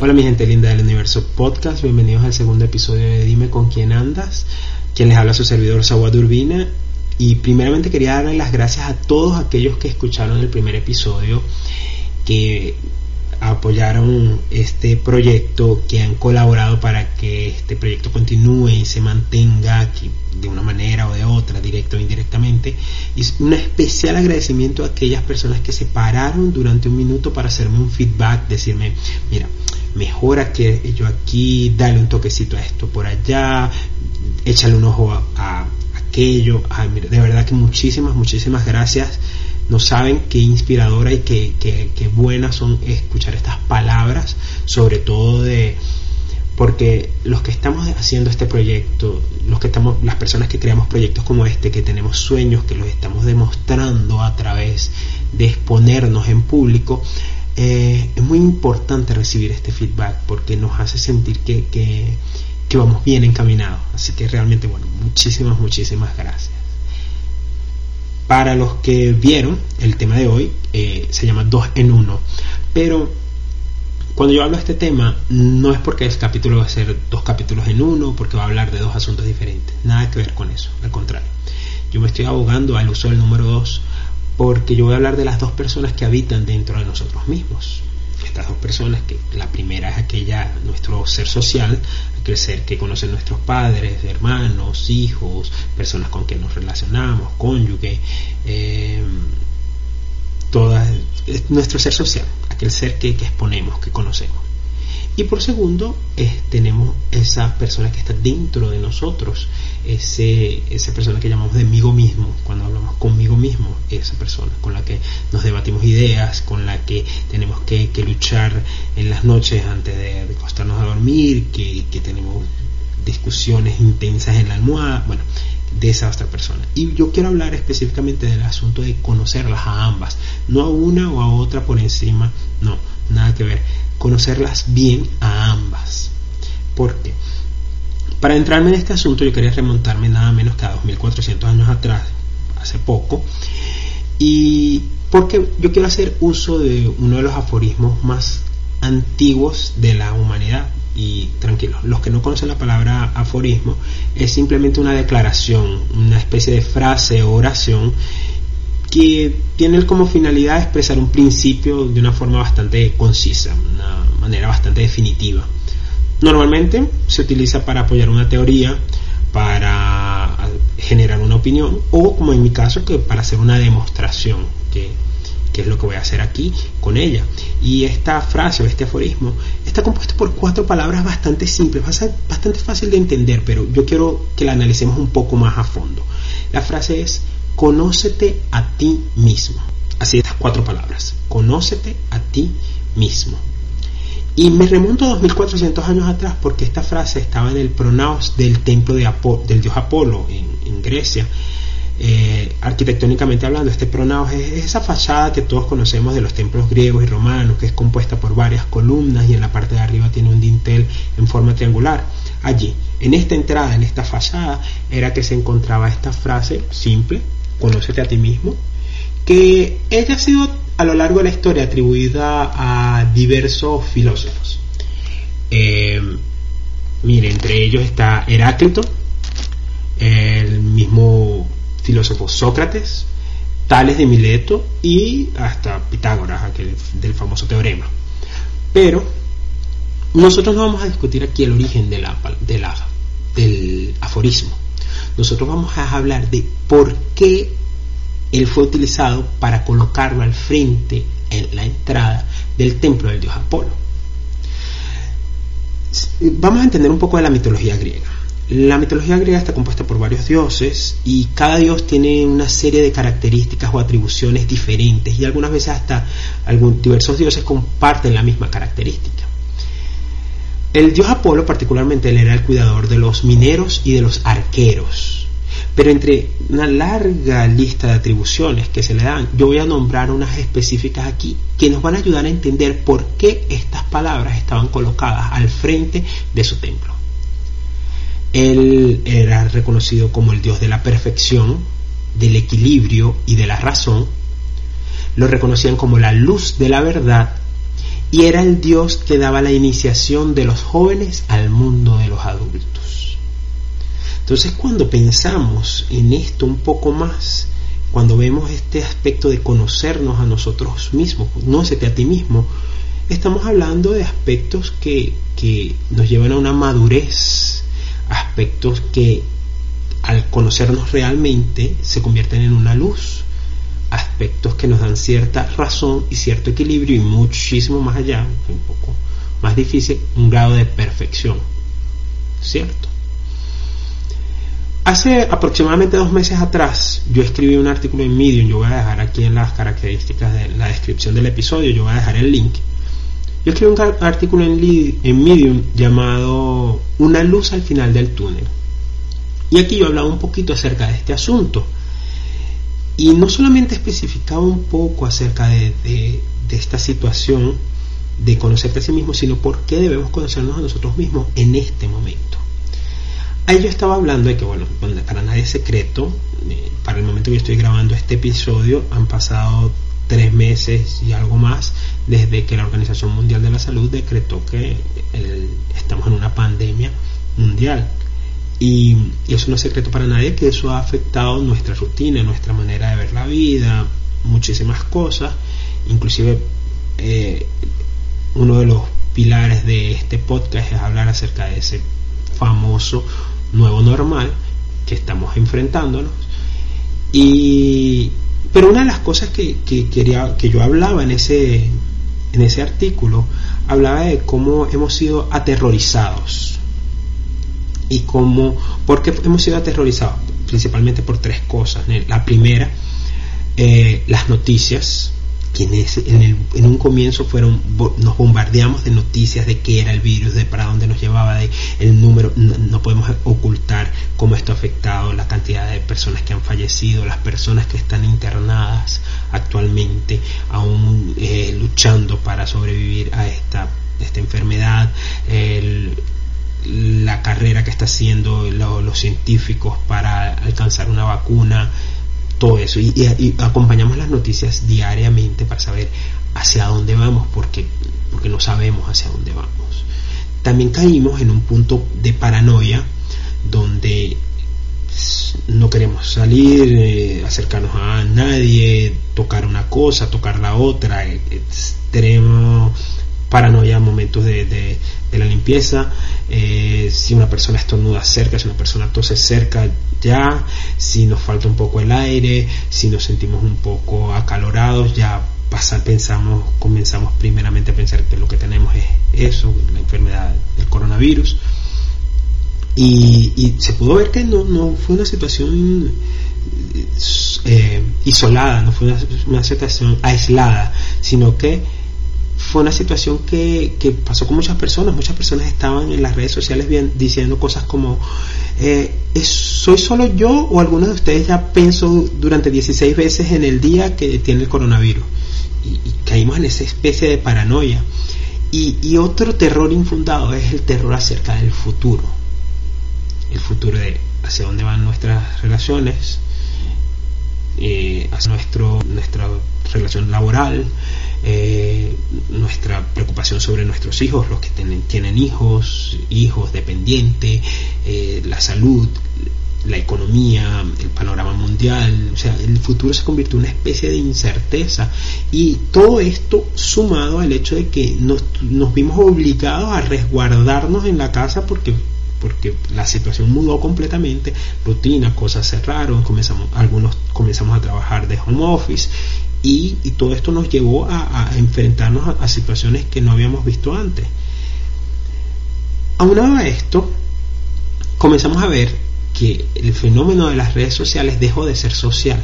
Hola mi gente linda del universo podcast, bienvenidos al segundo episodio de Dime con quién andas, quien les habla su servidor Sawad Urbina y primeramente quería darle las gracias a todos aquellos que escucharon el primer episodio, que apoyaron este proyecto, que han colaborado para que este proyecto continúe y se mantenga aquí de una manera o de otra, directa o indirectamente. Y un especial agradecimiento a aquellas personas que se pararon durante un minuto para hacerme un feedback, decirme, mira, mejora que yo aquí, dale un toquecito a esto por allá, échale un ojo a, aquello. de verdad que muchísimas, muchísimas gracias no saben qué inspiradora y qué, qué, buenas son escuchar estas palabras, sobre todo de porque los que estamos haciendo este proyecto, los que estamos, las personas que creamos proyectos como este, que tenemos sueños, que los estamos demostrando a través de exponernos en público, eh, es muy importante recibir este feedback porque nos hace sentir que, que, vamos bien encaminados. Así que realmente, bueno, muchísimas, muchísimas gracias. Para los que vieron, el tema de hoy eh, se llama 2 en 1. Pero cuando yo hablo de este tema, no es porque el capítulo va a ser dos capítulos en uno, porque va a hablar de dos asuntos diferentes. Nada que ver con eso, al contrario. Yo me estoy abogando al uso del número 2 porque yo voy a hablar de las dos personas que habitan dentro de nosotros mismos estas dos personas, que la primera es aquella, nuestro ser social, aquel ser que conoce nuestros padres, hermanos, hijos, personas con quien nos relacionamos, cónyuge, eh, todas, nuestro ser social, aquel ser que, que exponemos, que conocemos. Y por segundo, tenemos esa persona que está dentro de nosotros, ese, esa persona que llamamos de amigo mismo, cuando hablamos conmigo mismo, esa persona con la que nos debatimos ideas, con la que tenemos que, luchar en las noches antes de, acostarnos a dormir, que, que tenemos discusiones intensas en la almohada, bueno, de esa otra persona. Y yo quiero hablar específicamente del asunto de conocerlas a ambas, no a una o a otra por encima, no, nada que ver, conocerlas bien a ambas. porque Para entrarme en este asunto yo quería remontarme nada menos que a 2400 años atrás, hace poco, y porque yo quiero hacer uso de uno de los aforismos más antiguos de la humanidad. Y tranquilos, los que no conocen la palabra aforismo, es simplemente una declaración, una especie de frase o oración que tiene como finalidad expresar un principio de una forma bastante concisa, una manera bastante definitiva. Normalmente se utiliza para apoyar una teoría, para generar una opinión o como en mi caso que para hacer una demostración que, que, es lo que voy a hacer aquí con ella y esta frase o este aforismo está compuesto por cuatro palabras bastante simples bastante fácil de entender pero yo quiero que la analicemos un poco más a fondo la frase es conócete a ti mismo. Así estas cuatro palabras, conócete a ti mismo. Y me remonto a 2400 años atrás porque esta frase estaba en el pronaos del templo de del dios Apolo en, Grecia. Eh, arquitectónicamente hablando, este pronaos es esa fachada que todos conocemos de los templos griegos y romanos, que es compuesta por varias columnas y en la parte de arriba tiene un dintel en forma triangular. Allí, en esta entrada, en esta fachada, era que se encontraba esta frase simple, Conócete a ti mismo, que ella ha sido a lo largo de la historia atribuida a diversos filósofos. Eh, mire, entre ellos está Heráclito, el mismo filósofo Sócrates, Tales de Mileto y hasta Pitágoras, aquel del famoso teorema. Pero nosotros no vamos a discutir aquí el origen del aforismo nosotros vamos a hablar de por qué él fue utilizado para colocarlo al frente en la entrada del templo del dios Apolo. Vamos a entender un poco de la mitología griega. La mitología griega está compuesta por varios dioses y cada dios tiene una serie de características o atribuciones diferentes y algunas veces hasta algunos diversos dioses comparten la misma característica. El dios Apolo particularmente él era el cuidador de los mineros y de los arqueros. Pero entre una larga lista de atribuciones que se le dan, yo voy a nombrar unas específicas aquí que nos van a ayudar a entender por qué estas palabras estaban colocadas al frente de su templo. Él era reconocido como el dios de la perfección, del equilibrio y de la razón. Lo reconocían como la luz de la verdad y era el Dios que daba la iniciación de los jóvenes al mundo de los adultos. Entonces cuando pensamos en esto un poco más, cuando vemos este aspecto de conocernos a nosotros mismos, conócete a ti mismo, estamos hablando de aspectos que, que nos llevan a una madurez, aspectos que al conocernos realmente se convierten en una luz, aspectos que nos dan cierta razón y cierto equilibrio y muchísimo más allá, un poco más difícil, un grado de perfección. ¿Cierto? Hace aproximadamente dos meses atrás yo escribí un artículo en Medium, yo voy a dejar aquí en las características de la descripción del episodio, yo voy a dejar el link. Yo escribí un artículo en, Medium llamado Una luz al final del túnel. Y aquí yo hablaba un poquito acerca de este asunto y no solamente especificaba un poco acerca de, esta situación de conocerte a sí mismo, sino por qué debemos conocernos a nosotros mismos en este momento. Ahí yo estaba hablando de que, bueno, para nadie es secreto, eh, para el momento que estoy grabando este episodio han pasado tres meses y algo más desde que la Organización Mundial de la Salud decretó que estamos en una pandemia mundial. Y, eso no es secreto para nadie que eso ha afectado nuestra rutina, nuestra manera de ver la vida, muchísimas cosas. Inclusive eh, uno de los pilares de este podcast es hablar acerca de ese famoso nuevo normal que estamos enfrentándonos. Y, pero una de las cosas que, que, quería, que yo hablaba en ese, en ese artículo, hablaba de cómo hemos sido aterrorizados y cómo, porque hemos sido aterrorizados principalmente por tres cosas. La primera, eh, las noticias, que en, un comienzo fueron, nos bombardeamos de noticias de qué era el virus, de para dónde nos llevaba, de el número, no, podemos ocultar cómo esto ha afectado la cantidad de personas que han fallecido, las personas que están internadas actualmente, aún eh, luchando para sobrevivir a esta, esta enfermedad, el, la carrera que está haciendo los científicos para alcanzar una vacuna, todo eso. Y, acompañamos las noticias diariamente para saber hacia dónde vamos, porque, porque no sabemos hacia dónde vamos. También caímos en un punto de paranoia donde no queremos salir, eh, acercarnos a nadie, tocar una cosa, tocar la otra, extremo paranoia, momentos de, de, la limpieza, eh, si una persona estornuda cerca, si una persona tose cerca ya, si nos falta un poco el aire, si nos sentimos un poco acalorados, ya pasa, pensamos, comenzamos primeramente a pensar que lo que tenemos es eso, la enfermedad del coronavirus. Y, se pudo ver que no, no fue una situación eh, isolada, no fue una, una situación aislada, sino que fue una situación que, que, pasó con muchas personas. Muchas personas estaban en las redes sociales bien, diciendo cosas como, eh, ¿soy solo yo o alguno de ustedes ya pensó durante 16 veces en el día que tiene el coronavirus? Y, caímos en esa especie de paranoia. Y, y, otro terror infundado es el terror acerca del futuro. El futuro de hacia dónde van nuestras relaciones, eh, hacia nuestro, nuestra relación laboral, eh, nuestra preocupación sobre nuestros hijos, los que tienen, hijos, hijos dependientes, eh, la salud, la economía, el panorama mundial, o sea, el futuro se convirtió en una especie de incerteza. Y todo esto sumado al hecho de que nos, nos vimos obligados a resguardarnos en la casa porque porque la situación mudó completamente, rutina, cosas cerraron, comenzamos, algunos comenzamos a trabajar de home office y, todo esto nos llevó a, enfrentarnos a, situaciones que no habíamos visto antes. Aunado a esto, comenzamos a ver que el fenómeno de las redes sociales dejó de ser social,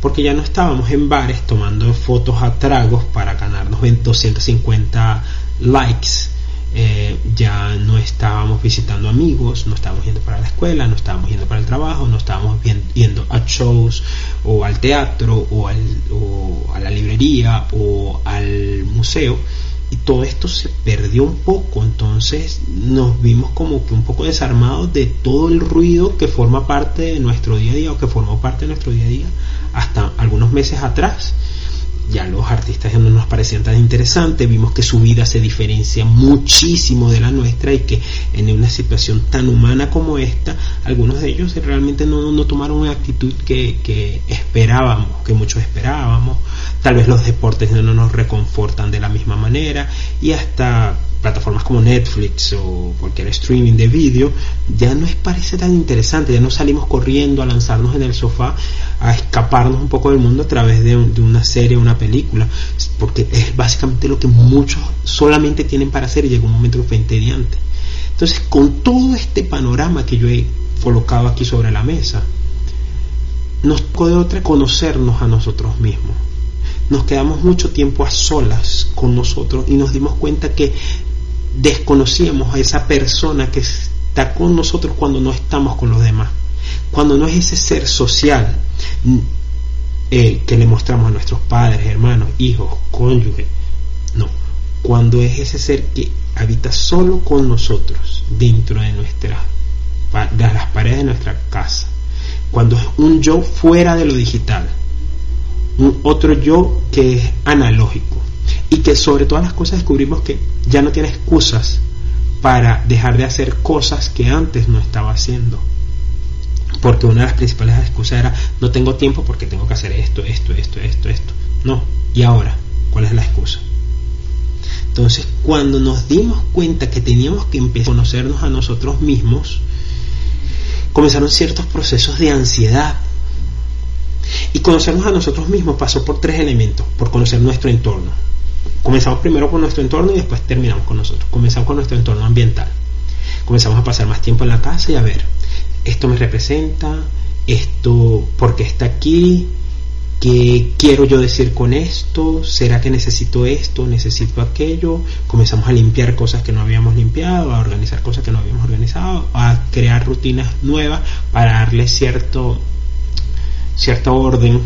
porque ya no estábamos en bares tomando fotos a tragos para ganarnos 250 likes eh, ya no estábamos visitando amigos, no estábamos yendo para la escuela, no estábamos yendo para el trabajo, no estábamos yendo a shows o al teatro o, a la librería o al museo. Y todo esto se perdió un poco, entonces nos vimos como que un poco desarmados de todo el ruido que forma parte de nuestro día a día o que formó parte de nuestro día a día hasta algunos meses atrás ya los artistas ya no nos parecían tan interesantes, vimos que su vida se diferencia muchísimo de la nuestra y que en una situación tan humana como esta, algunos de ellos realmente no, no tomaron una actitud que, que, esperábamos, que muchos esperábamos, tal vez los deportes no nos reconfortan de la misma manera y hasta plataformas como Netflix o cualquier streaming de vídeo, ya no es parece tan interesante, ya no salimos corriendo a lanzarnos en el sofá, a escaparnos un poco del mundo a través de, una serie o una película, porque es básicamente lo que muchos solamente tienen para hacer y llega un momento que fue entediante. Entonces, con todo este panorama que yo he colocado aquí sobre la mesa, nos puede otra conocernos a nosotros mismos nos quedamos mucho tiempo a solas con nosotros y nos dimos cuenta que desconocíamos a esa persona que está con nosotros cuando no estamos con los demás, cuando no es ese ser social eh, que le mostramos a nuestros padres, hermanos, hijos, cónyuges, no, cuando es ese ser que habita solo con nosotros dentro de nuestra de las paredes de nuestra casa, cuando es un yo fuera de lo digital, un otro yo que es analógico y que sobre todas las cosas descubrimos que ya no tiene excusas para dejar de hacer cosas que antes no estaba haciendo. Porque una de las principales excusas era no tengo tiempo porque tengo que hacer esto, esto, esto, esto, esto. No. ¿Y ahora? ¿Cuál es la excusa? Entonces, cuando nos dimos cuenta que teníamos que empezar a conocernos a nosotros mismos, comenzaron ciertos procesos de ansiedad. Y conocernos a nosotros mismos pasó por tres elementos, por conocer nuestro entorno, Comenzamos primero con nuestro entorno y después terminamos con nosotros. Comenzamos con nuestro entorno ambiental. Comenzamos a pasar más tiempo en la casa y a ver, esto me representa, esto, porque está aquí? ¿Qué quiero yo decir con esto? ¿Será que necesito esto? ¿Necesito aquello? Comenzamos a limpiar cosas que no habíamos limpiado, a organizar cosas que no habíamos organizado, a crear rutinas nuevas para darle cierto, cierto orden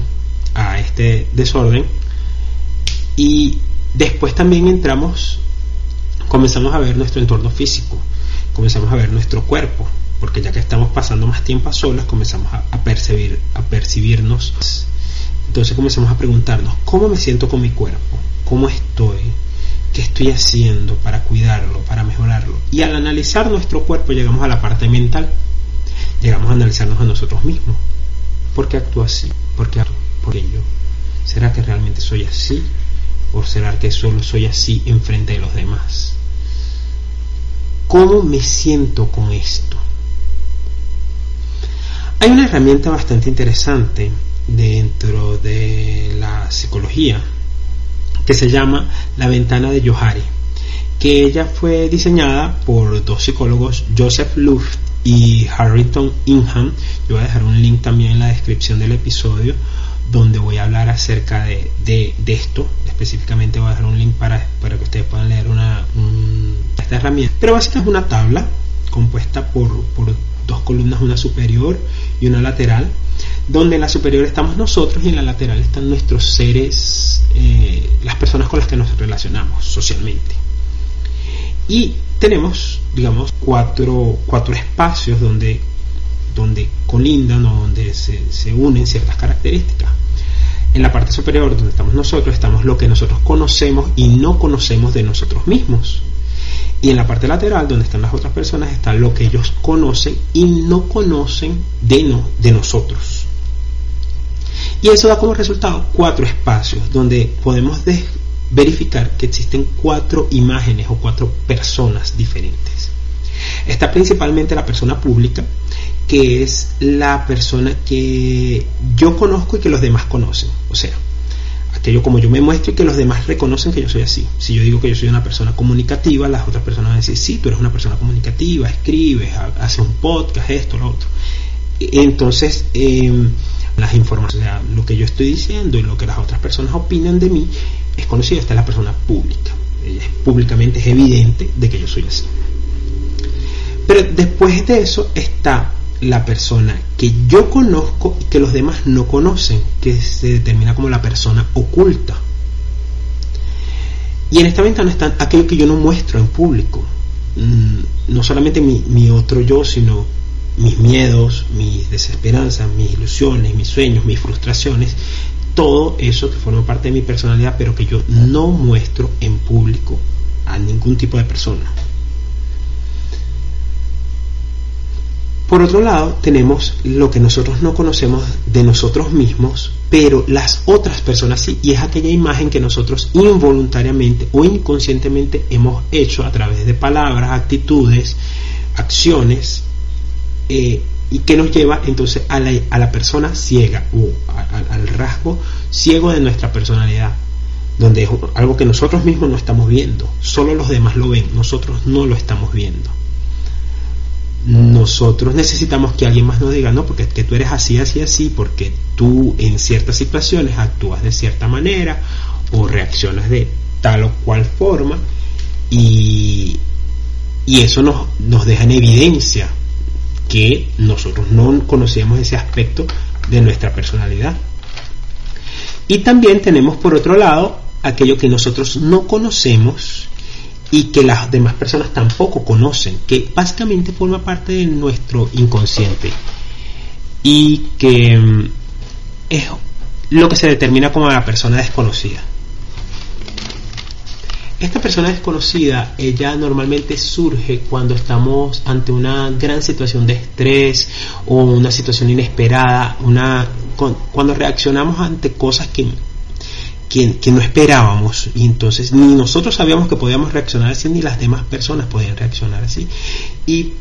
a este desorden. Y Después también entramos, comenzamos a ver nuestro entorno físico, comenzamos a ver nuestro cuerpo, porque ya que estamos pasando más tiempo a solas, comenzamos a, percibir, a percibirnos. Entonces comenzamos a preguntarnos, ¿cómo me siento con mi cuerpo? ¿Cómo estoy? ¿Qué estoy haciendo para cuidarlo, para mejorarlo? Y al analizar nuestro cuerpo llegamos a la parte mental, llegamos a analizarnos a nosotros mismos. ¿Por qué actúo así? ¿Por qué actúo por ello? ¿Será que realmente soy así? ¿O será que solo soy así enfrente de los demás? ¿Cómo me siento con esto? Hay una herramienta bastante interesante dentro de la psicología que se llama la ventana de Johari, que ella fue diseñada por dos psicólogos, Joseph Luft y Harrington Ingham. Yo voy a dejar un link también en la descripción del episodio donde voy a hablar acerca de, de, esto. Específicamente voy a dejar un link para, para que ustedes puedan leer una, esta herramienta. Pero básicamente es una tabla compuesta por, por dos columnas, una superior y una lateral, donde en la superior estamos nosotros y en la lateral están nuestros seres, eh, las personas con las que nos relacionamos socialmente. Y tenemos, digamos, cuatro, cuatro espacios donde, donde colindan o donde se, unen ciertas características. En la parte superior donde estamos nosotros estamos lo que nosotros conocemos y no conocemos de nosotros mismos. Y en la parte lateral donde están las otras personas está lo que ellos conocen y no conocen de, no, de nosotros. Y eso da como resultado cuatro espacios donde podemos verificar que existen cuatro imágenes o cuatro personas diferentes. Está principalmente la persona pública, que es la persona que yo conozco y que los demás conocen. O sea, aquello como yo me muestro y que los demás reconocen que yo soy así. Si yo digo que yo soy una persona comunicativa, las otras personas van a decir, sí, tú eres una persona comunicativa, escribes, haces un podcast, esto, lo otro. Entonces, em, las informaciones, o sea, lo que yo estoy diciendo y lo que las otras personas opinan de mí es conocido. Esta es la persona pública. públicamente es evidente de que yo soy así. Pero después de eso está la persona que yo conozco y que los demás no conocen, que se determina como la persona oculta. Y en esta ventana están aquello que yo no muestro en público. Mm, no solamente mi, mi otro yo, sino mis miedos, mis desesperanzas, mis ilusiones, mis sueños, mis frustraciones, todo eso que forma parte de mi personalidad, pero que yo no muestro en público a ningún tipo de persona. Por otro lado, tenemos lo que nosotros no conocemos de nosotros mismos, pero las otras personas sí, y es aquella imagen que nosotros involuntariamente o inconscientemente hemos hecho a través de palabras, actitudes, acciones, eh, y que nos lleva entonces a la, persona ciega o al rasgo ciego de nuestra personalidad, donde es algo que nosotros mismos no estamos viendo, solo los demás lo ven, nosotros no lo estamos viendo nosotros necesitamos que alguien más nos diga, no, porque es que tú eres así, así, así, porque tú en ciertas situaciones actúas de cierta manera o reaccionas de tal o cual forma y, y eso nos, nos deja en evidencia que nosotros no conocíamos ese aspecto de nuestra personalidad. Y también tenemos por otro lado aquello que nosotros no conocemos y que las demás personas tampoco conocen, que básicamente forma parte de nuestro inconsciente y que mm, es lo que se determina como la persona desconocida. Esta persona desconocida, ella normalmente surge cuando estamos ante una gran situación de estrés o una situación inesperada, una, cuando reaccionamos ante cosas que que, no esperábamos. Y entonces ni nosotros sabíamos que podíamos reaccionar así ni las demás personas podían reaccionar así. Y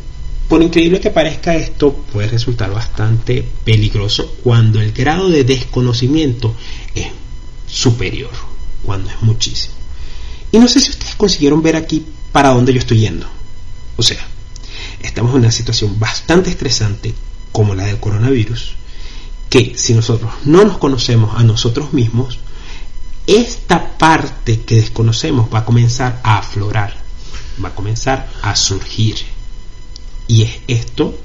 por increíble que parezca esto puede resultar bastante peligroso cuando el grado de desconocimiento es superior cuando es muchísimo. Y no sé si ustedes consiguieron ver aquí para dónde yo estoy yendo. O sea estamos en una situación bastante estresante como la del coronavirus que si nosotros no nos conocemos a nosotros mismos esta parte que desconocemos va a comenzar a aflorar, va a comenzar a surgir. Y es esto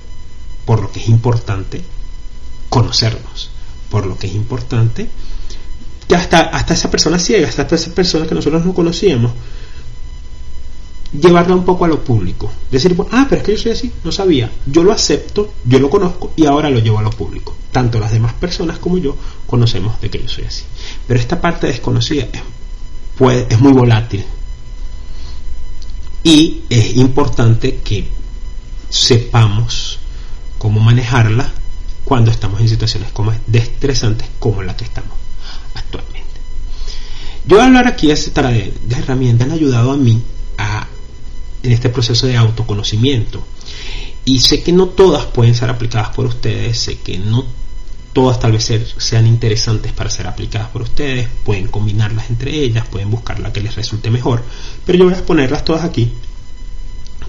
por lo que es importante conocernos, por lo que es importante que hasta, hasta esa persona ciega, hasta esa persona que nosotros no conocíamos, llevarla un poco a lo público. Decir, ah, pero es que yo soy así, no sabía. Yo lo acepto, yo lo conozco y ahora lo llevo a lo público. Tanto las demás personas como yo conocemos de que yo soy así. Pero esta parte desconocida es, es muy volátil. Y es importante que sepamos cómo manejarla cuando estamos en situaciones como estresantes como la que estamos actualmente. Yo hablar aquí de, de herramientas han ayudado a mí a en este proceso de autoconocimiento. Y sé que no todas pueden ser aplicadas por ustedes, sé que no todas tal vez sean interesantes para ser aplicadas por ustedes, pueden combinarlas entre ellas, pueden buscar la que les resulte mejor, pero yo voy a ponerlas todas aquí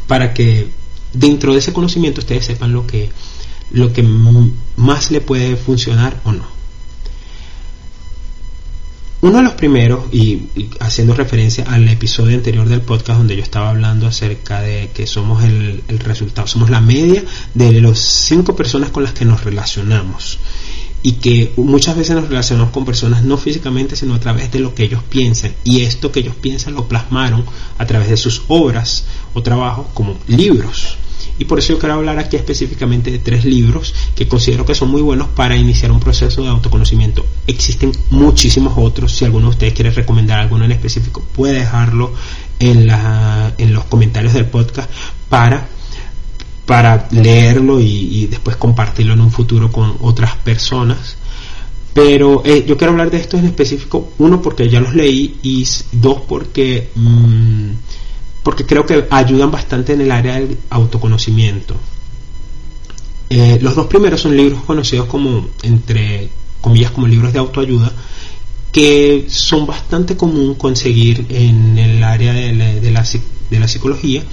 para que dentro de ese conocimiento ustedes sepan lo que, lo que más le puede funcionar o no. Uno de los primeros, y, haciendo referencia al episodio anterior del podcast donde yo estaba hablando acerca de que somos el, resultado, somos la media de las cinco personas con las que nos relacionamos y que muchas veces nos relacionamos con personas no físicamente sino a través de lo que ellos piensan. Y esto que ellos piensan lo plasmaron a través de sus obras o trabajos como libros. Y por eso yo quiero hablar aquí específicamente de tres libros que considero que son muy buenos para iniciar un proceso de autoconocimiento. Existen muchísimos otros, si alguno de ustedes quiere recomendar alguno en específico, puede dejarlo en, la, en los comentarios del podcast para para leerlo y, después compartirlo en un futuro con otras personas. Pero eh, yo quiero hablar de esto en específico, uno porque ya los leí y dos porque mm, porque creo que ayudan bastante en el área del autoconocimiento. Eh, los dos primeros son libros conocidos como, entre comillas, como libros de autoayuda, que son bastante común conseguir en el área de la, de la, de la psicología,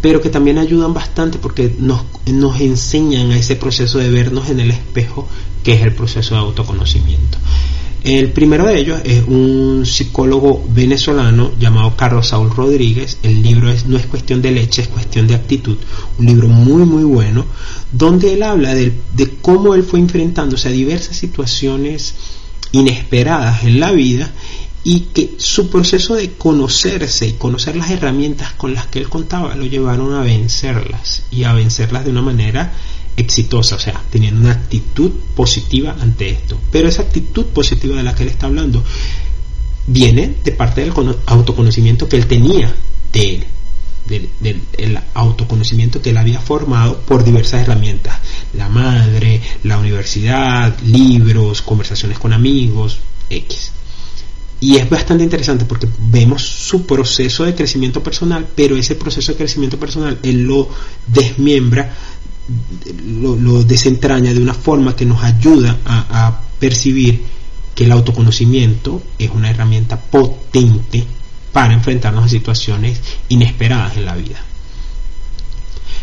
pero que también ayudan bastante porque nos, nos enseñan a ese proceso de vernos en el espejo que es el proceso de autoconocimiento. El primero de ellos es un psicólogo venezolano llamado Carlos Saúl Rodríguez. El libro es No es cuestión de leche, es cuestión de actitud. Un libro muy, muy bueno, donde él habla de, de cómo él fue enfrentándose a diversas situaciones inesperadas en la vida y que su proceso de conocerse y conocer las herramientas con las que él contaba lo llevaron a vencerlas y a vencerlas de una manera exitosa, o sea, teniendo una actitud positiva ante esto. Pero esa actitud positiva de la que él está hablando viene de parte del autoconocimiento que él tenía de él, del, autoconocimiento que él había formado por diversas herramientas, la madre, la universidad, libros, conversaciones con amigos, X. Y es bastante interesante porque vemos su proceso de crecimiento personal, pero ese proceso de crecimiento personal él lo desmiembra, lo, desentraña de una forma que nos ayuda a percibir que el autoconocimiento es una herramienta potente para enfrentarnos a situaciones inesperadas en la vida.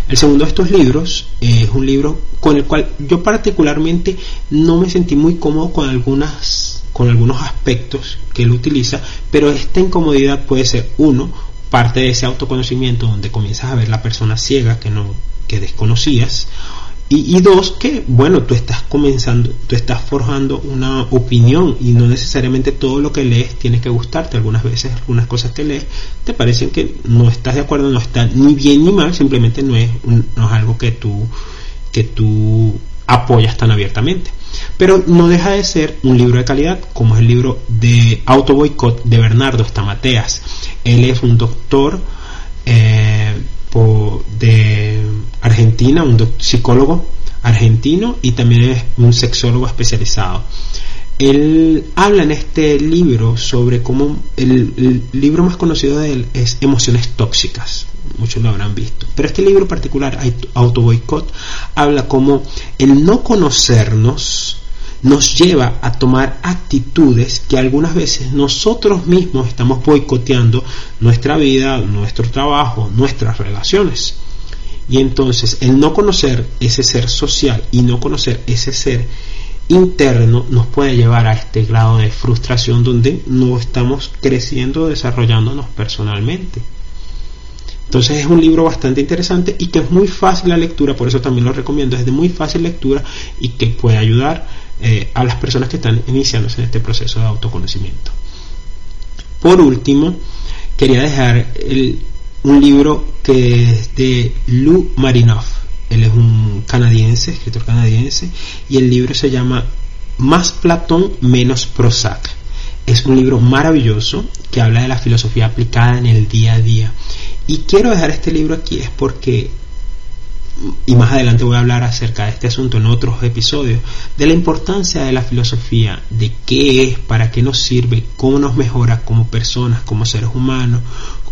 El segundo de estos libros es un libro con el cual yo particularmente no me sentí muy cómodo con algunas con algunos aspectos que él utiliza, pero esta incomodidad puede ser uno parte de ese autoconocimiento donde comienzas a ver la persona ciega que no que desconocías y, dos, que bueno, tú estás comenzando, tú estás forjando una opinión y no necesariamente todo lo que lees tiene que gustarte. Algunas veces, algunas cosas que lees te parecen que no estás de acuerdo, no está ni bien ni mal, simplemente no es, no es algo que tú, que tú apoyas tan abiertamente. Pero no deja de ser un libro de calidad, como es el libro de Auto Boycott de Bernardo Stamateas. Él es un doctor eh, de Argentina, un psicólogo argentino y también es un sexólogo especializado. Él habla en este libro sobre cómo el, libro más conocido de él es Emociones Tóxicas. Muchos lo habrán visto. Pero este libro particular, Auto Boycott, habla cómo el no conocernos nos lleva a tomar actitudes que algunas veces nosotros mismos estamos boicoteando nuestra vida, nuestro trabajo, nuestras relaciones. Y entonces el no conocer ese ser social y no conocer ese ser interno nos puede llevar a este grado de frustración donde no estamos creciendo, desarrollándonos personalmente. Entonces es un libro bastante interesante y que es muy fácil la lectura, por eso también lo recomiendo, es de muy fácil lectura y que puede ayudar eh, a las personas que están iniciándose en este proceso de autoconocimiento. Por último, quería dejar un libro que es de Lou Marinoff. Él es un canadiense, escritor canadiense, y el libro se llama Más Platón, menos Prozac. Es un libro maravilloso que habla de la filosofía aplicada en el día a día. Y quiero dejar este libro aquí es porque y más adelante voy a hablar acerca de este asunto en otros episodios, de la importancia de la filosofía, de qué es, para qué nos sirve, cómo nos mejora como personas, como seres humanos,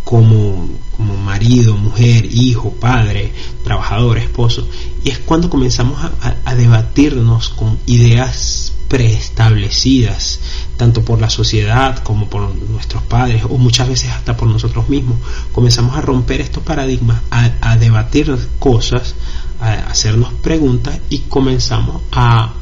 como, como marido, mujer, hijo, padre, trabajador, esposo. Y es cuando comenzamos a, debatirnos con ideas preestablecidas, tanto por la sociedad como por nuestros padres, o muchas veces hasta por nosotros mismos. Comenzamos a romper estos paradigmas, a, a debatir cosas, a hacernos preguntas y comenzamos a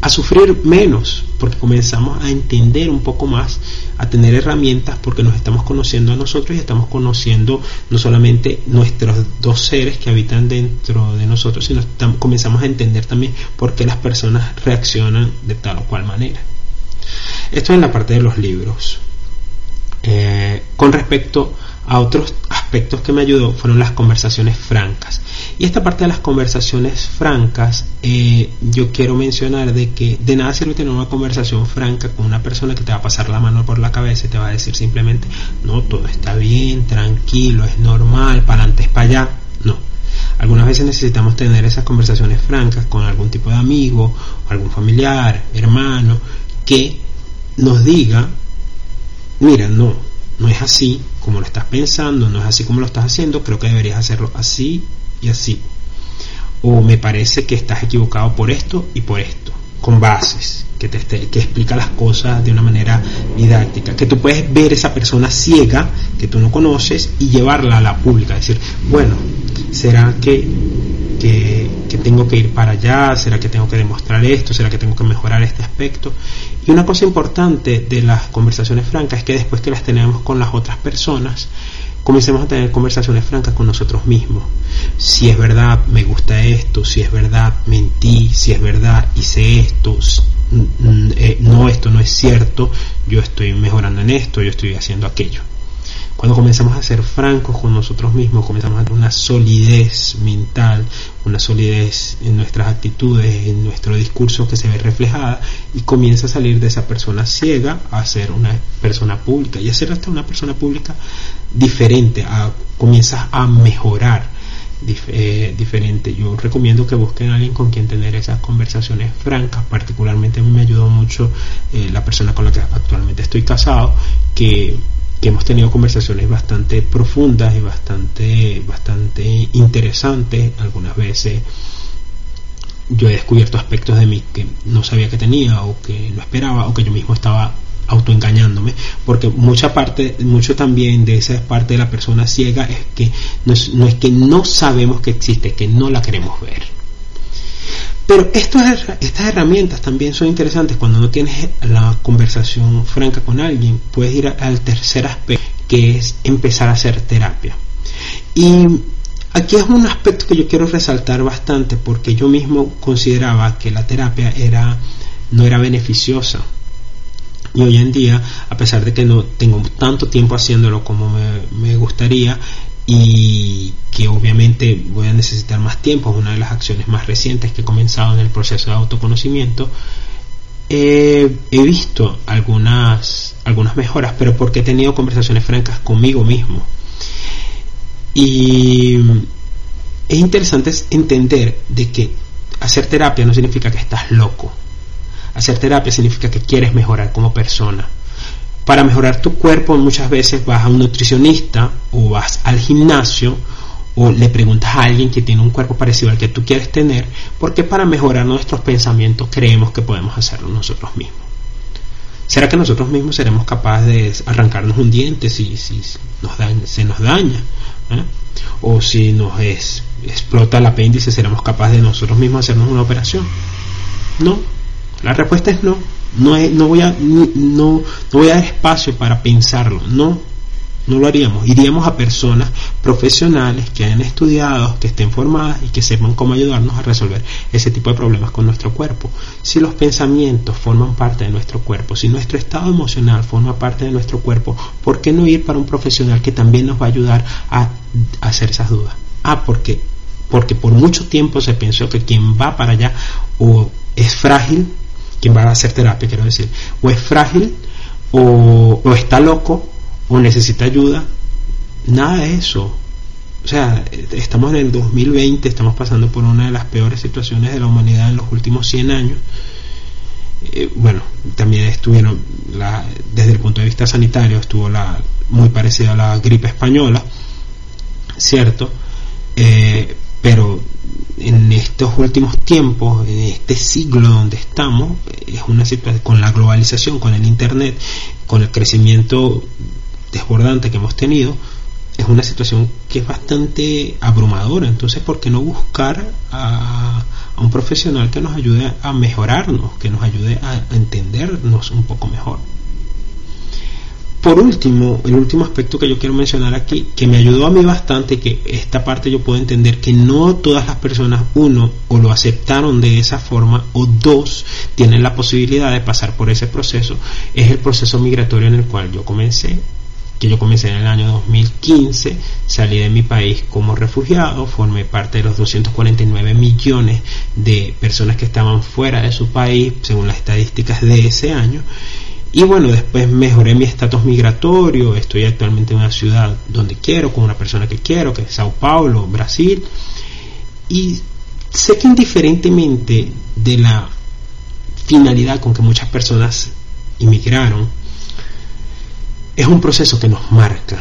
a sufrir menos, porque comenzamos a entender un poco más, a tener herramientas, porque nos estamos conociendo a nosotros y estamos conociendo no solamente nuestros dos seres que habitan dentro de nosotros, sino comenzamos a entender también por qué las personas reaccionan de tal o cual manera. Esto es en la parte de los libros. Eh, con respecto a otros aspectos que me ayudó fueron las conversaciones francas. Y esta parte de las conversaciones francas, eh, yo quiero mencionar de que de nada sirve tener una conversación franca con una persona que te va a pasar la mano por la cabeza y te va a decir simplemente, no, todo está bien, tranquilo, es normal, para adelante es para allá. No. Algunas veces necesitamos tener esas conversaciones francas con algún tipo de amigo, algún familiar, hermano, que nos diga, mira, no, no es así como lo estás pensando, no es así como lo estás haciendo, creo que deberías hacerlo así y así. O me parece que estás equivocado por esto y por esto, con bases, que, te que explica las cosas de una manera didáctica, que tú puedes ver esa persona ciega que tú no conoces y llevarla a la pública, decir, bueno, ¿será que, que, que tengo que ir para allá? ¿Será que tengo que demostrar esto? ¿Será que tengo que mejorar este aspecto? Y una cosa importante de las conversaciones francas es que después que las tenemos con las otras personas, comencemos a tener conversaciones francas con nosotros mismos. Si es verdad, me gusta esto, si es verdad, mentí, si es verdad, hice esto, eh, no, esto no es cierto, yo estoy mejorando en esto, yo estoy haciendo aquello. Cuando comenzamos a ser francos con nosotros mismos, comenzamos a tener una solidez mental, una solidez en nuestras actitudes, en nuestro discurso que se ve reflejada y comienza a salir de esa persona ciega a ser una persona pública y a ser hasta una persona pública diferente, a, comienzas a mejorar eh, diferente. Yo recomiendo que busquen a alguien con quien tener esas conversaciones francas. Particularmente a mí me ayudó mucho eh, la persona con la que actualmente estoy casado, que que hemos tenido conversaciones bastante profundas y bastante, bastante interesantes. Algunas veces yo he descubierto aspectos de mí que no sabía que tenía o que no esperaba o que yo mismo estaba autoengañándome porque mucha parte mucho también de esa parte de la persona ciega es que no es, no es que no sabemos que existe que no la queremos ver pero estas, herramientas también son interesantes cuando no tienes la conversación franca con alguien. Puedes ir al tercer aspecto, que es empezar a hacer terapia. Y aquí es un aspecto que yo quiero resaltar bastante porque yo mismo consideraba que la terapia era, no era beneficiosa. Y hoy en día, a pesar de que no tengo tanto tiempo haciéndolo como me gustaría, y que obviamente voy a necesitar más tiempo, es una de las acciones más recientes que he comenzado en el proceso de autoconocimiento. he visto algunas, algunas mejoras, pero porque he tenido conversaciones francas conmigo mismo. Y es interesante entender de que hacer terapia no significa que estás loco. Hacer terapia significa que quieres mejorar como persona para mejorar tu cuerpo muchas veces vas a un nutricionista o vas al gimnasio o le preguntas a alguien que tiene un cuerpo parecido al que tú quieres tener, porque para mejorar nuestros pensamientos creemos que podemos hacerlo nosotros mismos. ¿Será que nosotros mismos seremos capaces de arrancarnos un diente si, si nos se nos daña? ¿eh? O si nos es, explota el apéndice, ¿seremos capaces de nosotros mismos hacernos una operación? No. La respuesta es no no, no, voy a, no, no voy a dar espacio para pensarlo, no, no lo haríamos. Iríamos a personas profesionales que hayan estudiado, que estén formadas y que sepan cómo ayudarnos a resolver ese tipo de problemas con nuestro cuerpo. Si los pensamientos forman parte de nuestro cuerpo, si nuestro estado emocional forma parte de nuestro cuerpo, ¿por qué no ir para un profesional que también nos va a ayudar a, a hacer esas dudas? Ah, porque, porque por mucho tiempo se pensó que quien va para allá o es frágil quien va a hacer terapia, quiero decir, o es frágil, o, está loco, o necesita ayuda. Nada de eso. O sea, estamos en el 2020, estamos pasando por una de las peores situaciones de la humanidad en los últimos 100 años. Eh, bueno, también estuvieron, desde el punto de vista sanitario, estuvo la muy parecida a la gripe española, ¿cierto? Eh, pero en estos últimos tiempos, en este siglo donde estamos, es una situación con la globalización, con el internet, con el crecimiento desbordante que hemos tenido, es una situación que es bastante abrumadora. Entonces, ¿por qué no buscar a, a un profesional que nos ayude a mejorarnos, que nos ayude a entendernos un poco mejor? Por último, el último aspecto que yo quiero mencionar aquí, que me ayudó a mí bastante, que esta parte yo puedo entender que no todas las personas, uno, o lo aceptaron de esa forma, o dos, tienen la posibilidad de pasar por ese proceso, es el proceso migratorio en el cual yo comencé, que yo comencé en el año 2015, salí de mi país como refugiado, formé parte de los 249 millones de personas que estaban fuera de su país, según las estadísticas de ese año, y bueno, después mejoré mi estatus migratorio, estoy actualmente en una ciudad donde quiero, con una persona que quiero, que es Sao Paulo, Brasil. Y sé que indiferentemente de la finalidad con que muchas personas inmigraron, es un proceso que nos marca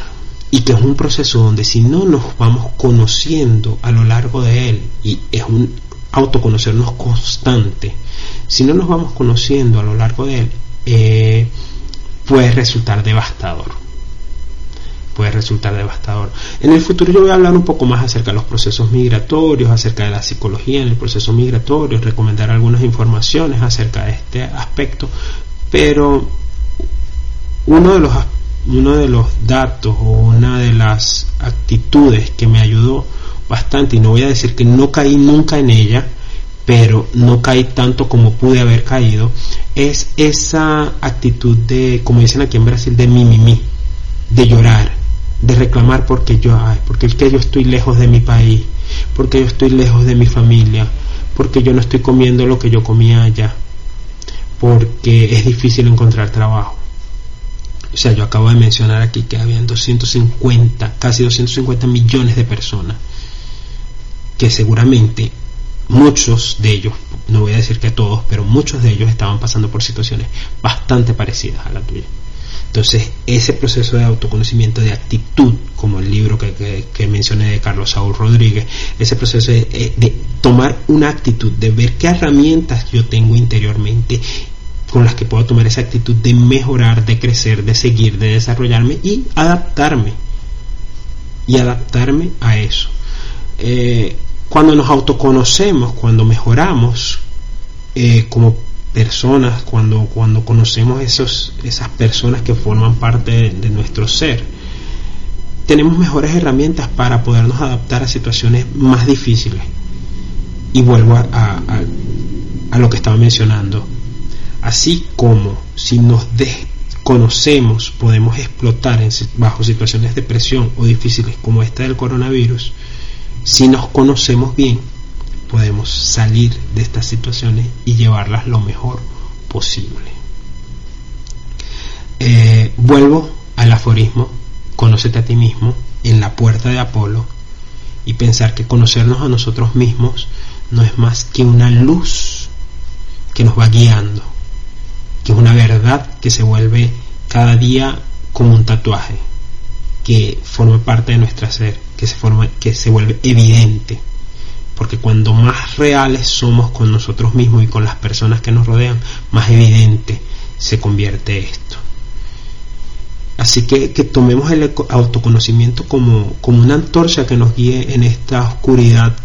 y que es un proceso donde si no nos vamos conociendo a lo largo de él, y es un autoconocernos constante, si no nos vamos conociendo a lo largo de él, eh, puede resultar devastador. Puede resultar devastador. En el futuro yo voy a hablar un poco más acerca de los procesos migratorios, acerca de la psicología en el proceso migratorio, recomendar algunas informaciones acerca de este aspecto, pero uno de los uno de los datos o una de las actitudes que me ayudó bastante y no voy a decir que no caí nunca en ella pero no caí tanto como pude haber caído, es esa actitud de, como dicen aquí en Brasil, de mimimi, de llorar, de reclamar porque yo, ay, porque es que yo estoy lejos de mi país, porque yo estoy lejos de mi familia, porque yo no estoy comiendo lo que yo comía allá, porque es difícil encontrar trabajo. O sea, yo acabo de mencionar aquí que habían 250, casi 250 millones de personas que seguramente muchos de ellos, no voy a decir que todos, pero muchos de ellos estaban pasando por situaciones bastante parecidas a la tuya. Entonces, ese proceso de autoconocimiento, de actitud, como el libro que, que, mencioné de Carlos Saúl Rodríguez, ese proceso de, de, tomar una actitud, de ver qué herramientas yo tengo interiormente con las que puedo tomar esa actitud de mejorar, de crecer, de seguir, de desarrollarme y adaptarme. Y adaptarme a eso. Eh, cuando nos autoconocemos, cuando mejoramos eh, como personas, cuando, cuando conocemos esas personas que forman parte de, nuestro ser, tenemos mejores herramientas para podernos adaptar a situaciones más difíciles. Y vuelvo a, a, a lo que estaba mencionando. Así como si nos desconocemos, podemos explotar en, bajo situaciones de presión o difíciles como esta del coronavirus, si nos conocemos bien, podemos salir de estas situaciones y llevarlas lo mejor posible. Eh, vuelvo al aforismo, conócete a ti mismo en la puerta de Apolo y pensar que conocernos a nosotros mismos no es más que una luz que nos va guiando, que es una verdad que se vuelve cada día como un tatuaje, que forma parte de nuestro ser, que se, forma, que se vuelve evidente. Porque cuando más reales somos con nosotros mismos y con las personas que nos rodean, más evidente se convierte esto. Así que, que tomemos el autoconocimiento como, como una antorcha que nos guíe en esta oscuridad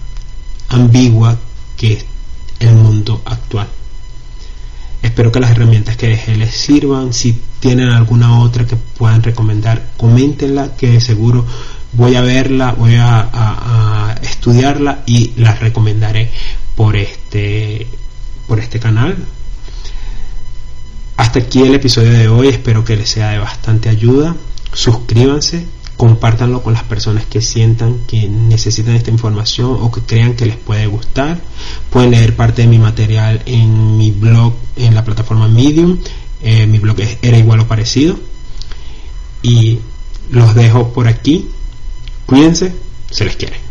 ambigua que es el mundo actual. Espero que las herramientas que dejé les sirvan. Si tienen alguna otra que puedan recomendar, coméntenla, que seguro voy a verla, voy a, estudiarla y las recomendaré por este, por este canal. Hasta aquí el episodio de hoy, espero que les sea de bastante ayuda. Suscríbanse, compártanlo con las personas que sientan que necesitan esta información o que crean que les puede gustar. Pueden leer parte de mi material en mi blog en la plataforma Medium. Eh, mi blog Era igual o parecido. Y los dejo por aquí. Cuídense, se les quiere.